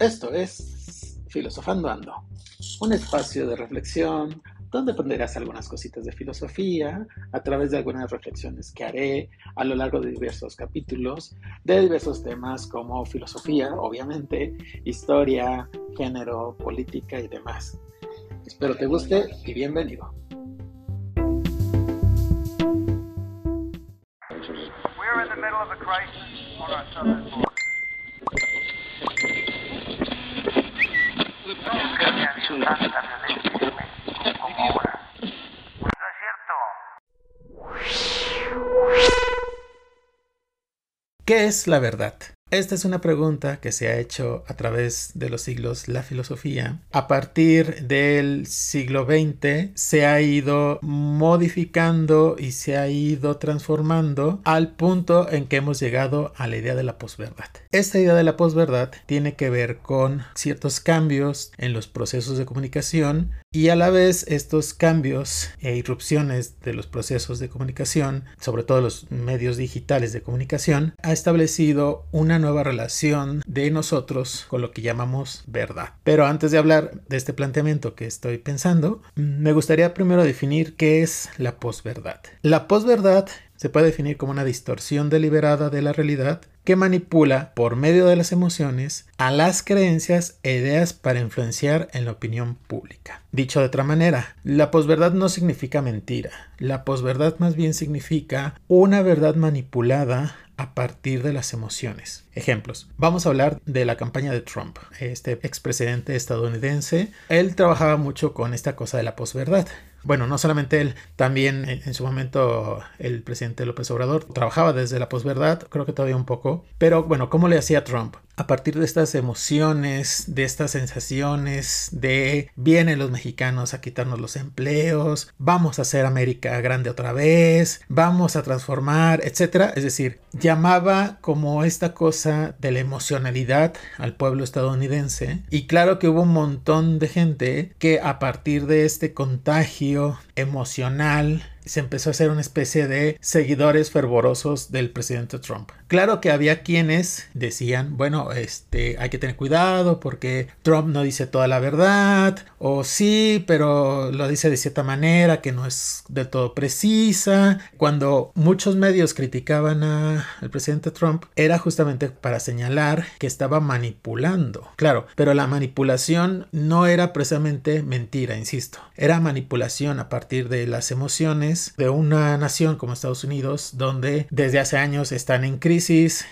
Esto es Filosofando Ando, un espacio de reflexión donde aprenderás algunas cositas de filosofía a través de algunas reflexiones que haré a lo largo de diversos capítulos de diversos temas como filosofía, obviamente, historia, género, política y demás. Espero te guste y bienvenido. ¿Qué es la verdad? Esta es una pregunta que se ha hecho a través de los siglos la filosofía. A partir del siglo XX se ha ido modificando y se ha ido transformando al punto en que hemos llegado a la idea de la posverdad. Esta idea de la posverdad tiene que ver con ciertos cambios en los procesos de comunicación y a la vez estos cambios e irrupciones de los procesos de comunicación, sobre todo los medios digitales de comunicación, ha establecido una nueva relación de nosotros con lo que llamamos verdad. Pero antes de hablar de este planteamiento que estoy pensando, me gustaría primero definir qué es la posverdad. La posverdad se puede definir como una distorsión deliberada de la realidad que manipula por medio de las emociones a las creencias e ideas para influenciar en la opinión pública. Dicho de otra manera, la posverdad no significa mentira, la posverdad más bien significa una verdad manipulada a partir de las emociones. Ejemplos. Vamos a hablar de la campaña de Trump, este expresidente estadounidense. Él trabajaba mucho con esta cosa de la posverdad. Bueno, no solamente él, también en su momento el presidente López Obrador trabajaba desde la posverdad, creo que todavía un poco. Pero bueno, ¿cómo le hacía Trump? A partir de estas emociones, de estas sensaciones de vienen los mexicanos a quitarnos los empleos, vamos a hacer América grande otra vez, vamos a transformar, etcétera. Es decir, llamaba como esta cosa de la emocionalidad al pueblo estadounidense y claro que hubo un montón de gente que a partir de este contagio emocional se empezó a hacer una especie de seguidores fervorosos del presidente Trump. Claro que había quienes decían, bueno, este, hay que tener cuidado porque Trump no dice toda la verdad, o sí, pero lo dice de cierta manera que no es del todo precisa. Cuando muchos medios criticaban al presidente Trump, era justamente para señalar que estaba manipulando. Claro, pero la manipulación no era precisamente mentira, insisto, era manipulación a partir de las emociones de una nación como Estados Unidos, donde desde hace años están en crisis,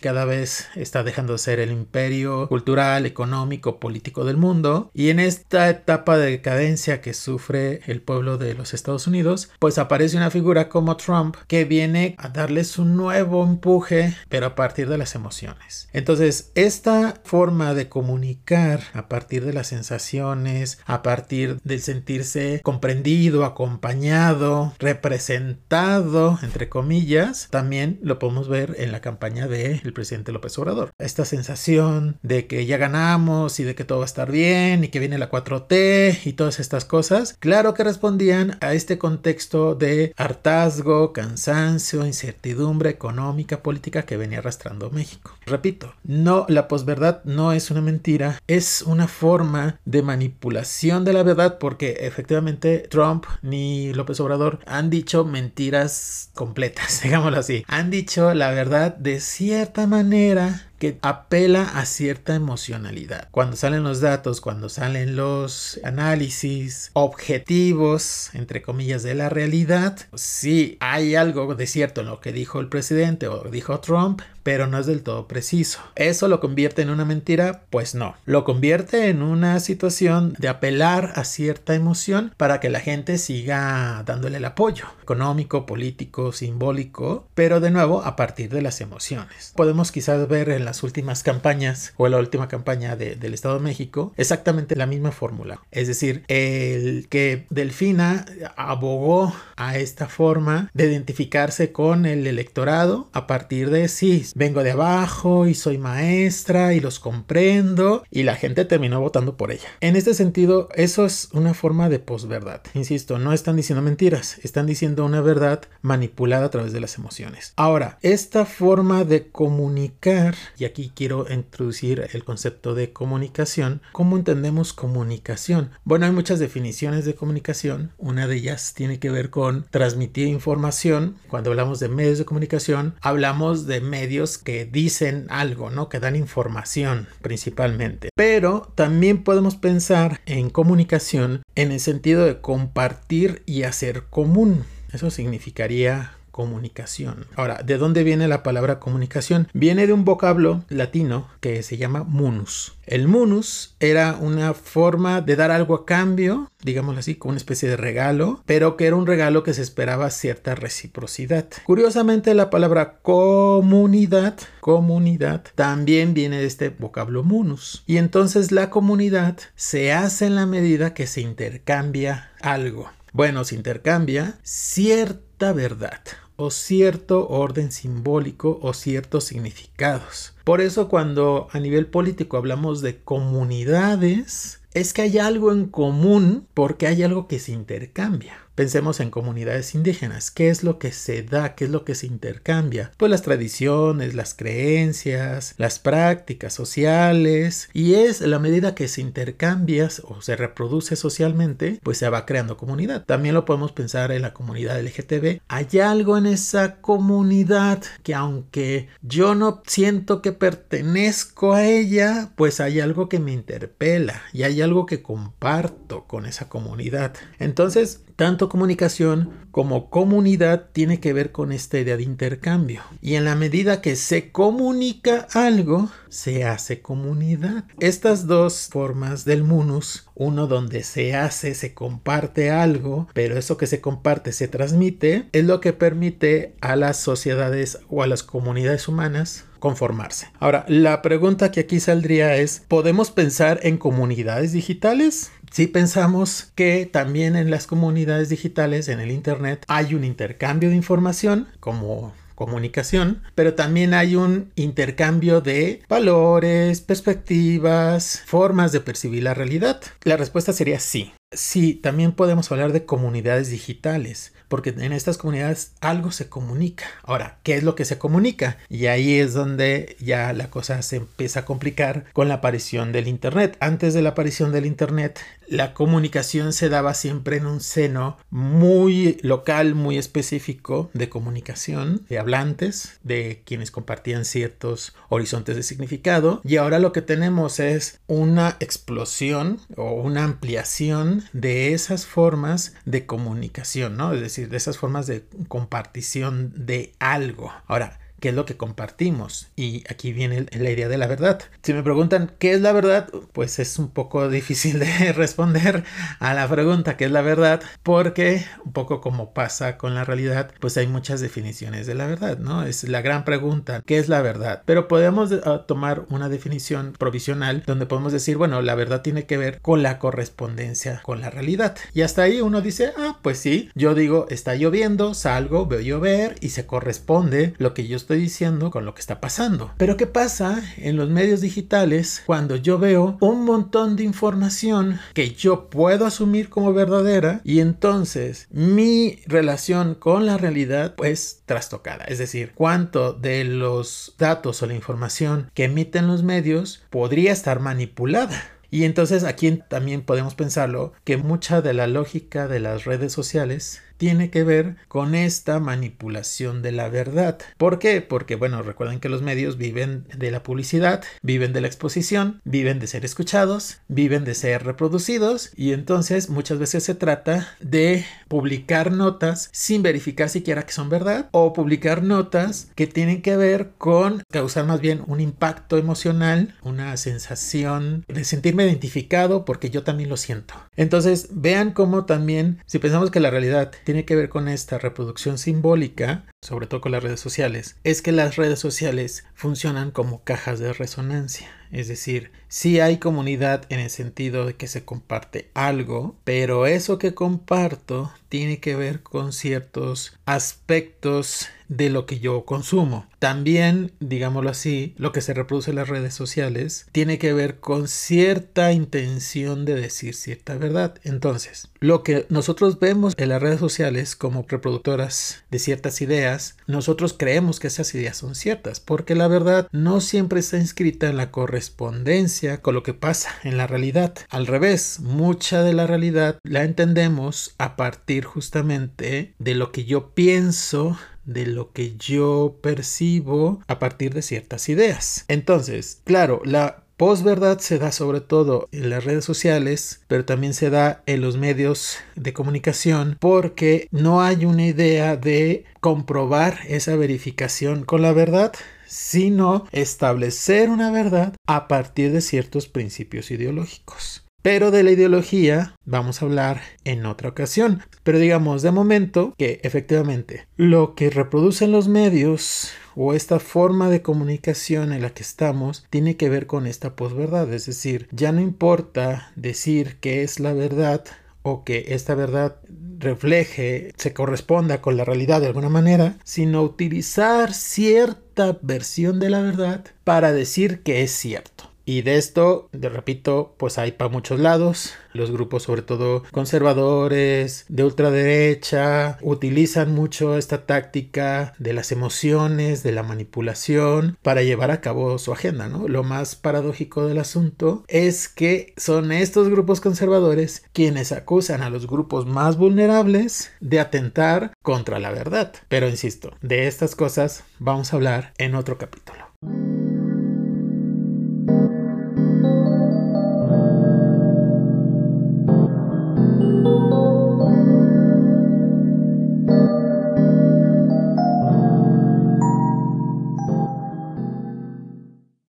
cada vez está dejando de ser el imperio cultural, económico, político del mundo, y en esta etapa de decadencia que sufre el pueblo de los Estados Unidos, pues aparece una figura como Trump que viene a darles un nuevo empuje, pero a partir de las emociones. Entonces, esta forma de comunicar a partir de las sensaciones, a partir del sentirse comprendido, acompañado, presentado, entre comillas, también lo podemos ver en la campaña del presidente López Obrador. Esta sensación de que ya ganamos y de que todo va a estar bien y que viene la 4T y todas estas cosas, claro que respondían a este contexto de hartazgo, cansancio, incertidumbre económica, política que venía arrastrando México. Repito, no, la posverdad no es una mentira, es una forma de manipulación de la verdad porque efectivamente Trump ni López Obrador han dicho mentiras completas, digámoslo así. Han dicho la verdad de cierta manera que apela a cierta emocionalidad. Cuando salen los datos, cuando salen los análisis objetivos, entre comillas, de la realidad, sí hay algo de cierto en lo que dijo el presidente o dijo Trump, pero no es del todo preciso. ¿Eso lo convierte en una mentira? Pues no. Lo convierte en una situación de apelar a cierta emoción para que la gente siga dándole el apoyo económico, político, simbólico, pero de nuevo a partir de las emociones. Podemos quizás ver en las últimas campañas o la última campaña del Estado de México exactamente la misma fórmula. Es decir, el que Delfina abogó a esta forma de identificarse con el electorado a partir de sí, vengo de abajo y soy maestra y los comprendo y la gente terminó votando por ella. En este sentido, eso es una forma de posverdad. Insisto, no están diciendo mentiras, están diciendo una verdad manipulada a través de las emociones. Ahora, esta forma de comunicar y aquí quiero introducir el concepto de comunicación. ¿Cómo entendemos comunicación? Bueno, hay muchas definiciones de comunicación. Una de ellas tiene que ver con transmitir información. Cuando hablamos de medios de comunicación, hablamos de medios que dicen algo, ¿no? Que dan información principalmente. Pero también podemos pensar en comunicación en el sentido de compartir y hacer común. Eso significaría comunicación. Ahora, ¿de dónde viene la palabra comunicación? Viene de un vocablo latino que se llama munus. El munus era una forma de dar algo a cambio, digámoslo así, como una especie de regalo, pero que era un regalo que se esperaba cierta reciprocidad. Curiosamente, la palabra comunidad, comunidad, también viene de este vocablo munus. Y entonces la comunidad se hace en la medida que se intercambia algo. Bueno, se intercambia cierta verdad o cierto orden simbólico o ciertos significados. Por eso cuando a nivel político hablamos de comunidades, es que hay algo en común porque hay algo que se intercambia. Pensemos en comunidades indígenas. ¿Qué es lo que se da? ¿Qué es lo que se intercambia? Pues las tradiciones, las creencias, las prácticas sociales. Y es la medida que se intercambia o se reproduce socialmente, pues se va creando comunidad. También lo podemos pensar en la comunidad LGTB. Hay algo en esa comunidad que aunque yo no siento que pertenezco a ella, pues hay algo que me interpela y hay algo que comparto con esa comunidad. Entonces, tanto comunicación como comunidad tiene que ver con esta idea de intercambio. Y en la medida que se comunica algo, se hace comunidad. Estas dos formas del munus, uno donde se hace, se comparte algo, pero eso que se comparte se transmite, es lo que permite a las sociedades o a las comunidades humanas conformarse. Ahora, la pregunta que aquí saldría es, ¿podemos pensar en comunidades digitales? Si pensamos que también en las comunidades digitales, en el Internet, hay un intercambio de información, como comunicación, pero también hay un intercambio de valores, perspectivas, formas de percibir la realidad. La respuesta sería sí. Sí, también podemos hablar de comunidades digitales, porque en estas comunidades algo se comunica. Ahora, ¿qué es lo que se comunica? Y ahí es donde ya la cosa se empieza a complicar con la aparición del Internet. Antes de la aparición del Internet, la comunicación se daba siempre en un seno muy local, muy específico de comunicación, de hablantes, de quienes compartían ciertos horizontes de significado. Y ahora lo que tenemos es una explosión o una ampliación de esas formas de comunicación, ¿no? Es decir, de esas formas de compartición de algo. Ahora, qué es lo que compartimos. Y aquí viene la idea de la verdad. Si me preguntan qué es la verdad, pues es un poco difícil de responder a la pregunta qué es la verdad, porque un poco como pasa con la realidad, pues hay muchas definiciones de la verdad, ¿no? Es la gran pregunta, ¿qué es la verdad? Pero podemos ah, tomar una definición provisional donde podemos decir, bueno, la verdad tiene que ver con la correspondencia con la realidad. Y hasta ahí uno dice, ah, pues sí, yo digo, está lloviendo, salgo, veo llover y se corresponde lo que yo estoy diciendo con lo que está pasando. Pero ¿qué pasa en los medios digitales cuando yo veo un montón de información que yo puedo asumir como verdadera y entonces mi relación con la realidad pues trastocada? Es decir, cuánto de los datos o la información que emiten los medios podría estar manipulada. Y entonces aquí también podemos pensarlo que mucha de la lógica de las redes sociales tiene que ver con esta manipulación de la verdad. ¿Por qué? Porque, bueno, recuerden que los medios viven de la publicidad, viven de la exposición, viven de ser escuchados, viven de ser reproducidos y entonces muchas veces se trata de publicar notas sin verificar siquiera que son verdad o publicar notas que tienen que ver con causar más bien un impacto emocional, una sensación de sentirme identificado porque yo también lo siento. Entonces, vean cómo también, si pensamos que la realidad tiene que ver con esta reproducción simbólica, sobre todo con las redes sociales, es que las redes sociales funcionan como cajas de resonancia. Es decir, sí hay comunidad en el sentido de que se comparte algo, pero eso que comparto tiene que ver con ciertos aspectos de lo que yo consumo. También, digámoslo así, lo que se reproduce en las redes sociales tiene que ver con cierta intención de decir cierta verdad. Entonces, lo que nosotros vemos en las redes sociales como reproductoras de ciertas ideas, nosotros creemos que esas ideas son ciertas, porque la verdad no siempre está inscrita en la correspondencia con lo que pasa en la realidad. Al revés, mucha de la realidad la entendemos a partir justamente de lo que yo pienso de lo que yo percibo a partir de ciertas ideas. Entonces, claro, la Posverdad se da sobre todo en las redes sociales, pero también se da en los medios de comunicación porque no hay una idea de comprobar esa verificación con la verdad, sino establecer una verdad a partir de ciertos principios ideológicos. Pero de la ideología vamos a hablar en otra ocasión. Pero digamos de momento que efectivamente lo que reproducen los medios o esta forma de comunicación en la que estamos tiene que ver con esta posverdad. Es decir, ya no importa decir que es la verdad o que esta verdad refleje, se corresponda con la realidad de alguna manera, sino utilizar cierta versión de la verdad para decir que es cierto. Y de esto, de repito, pues hay para muchos lados. Los grupos, sobre todo conservadores, de ultraderecha, utilizan mucho esta táctica de las emociones, de la manipulación, para llevar a cabo su agenda, ¿no? Lo más paradójico del asunto es que son estos grupos conservadores quienes acusan a los grupos más vulnerables de atentar contra la verdad. Pero insisto, de estas cosas vamos a hablar en otro capítulo.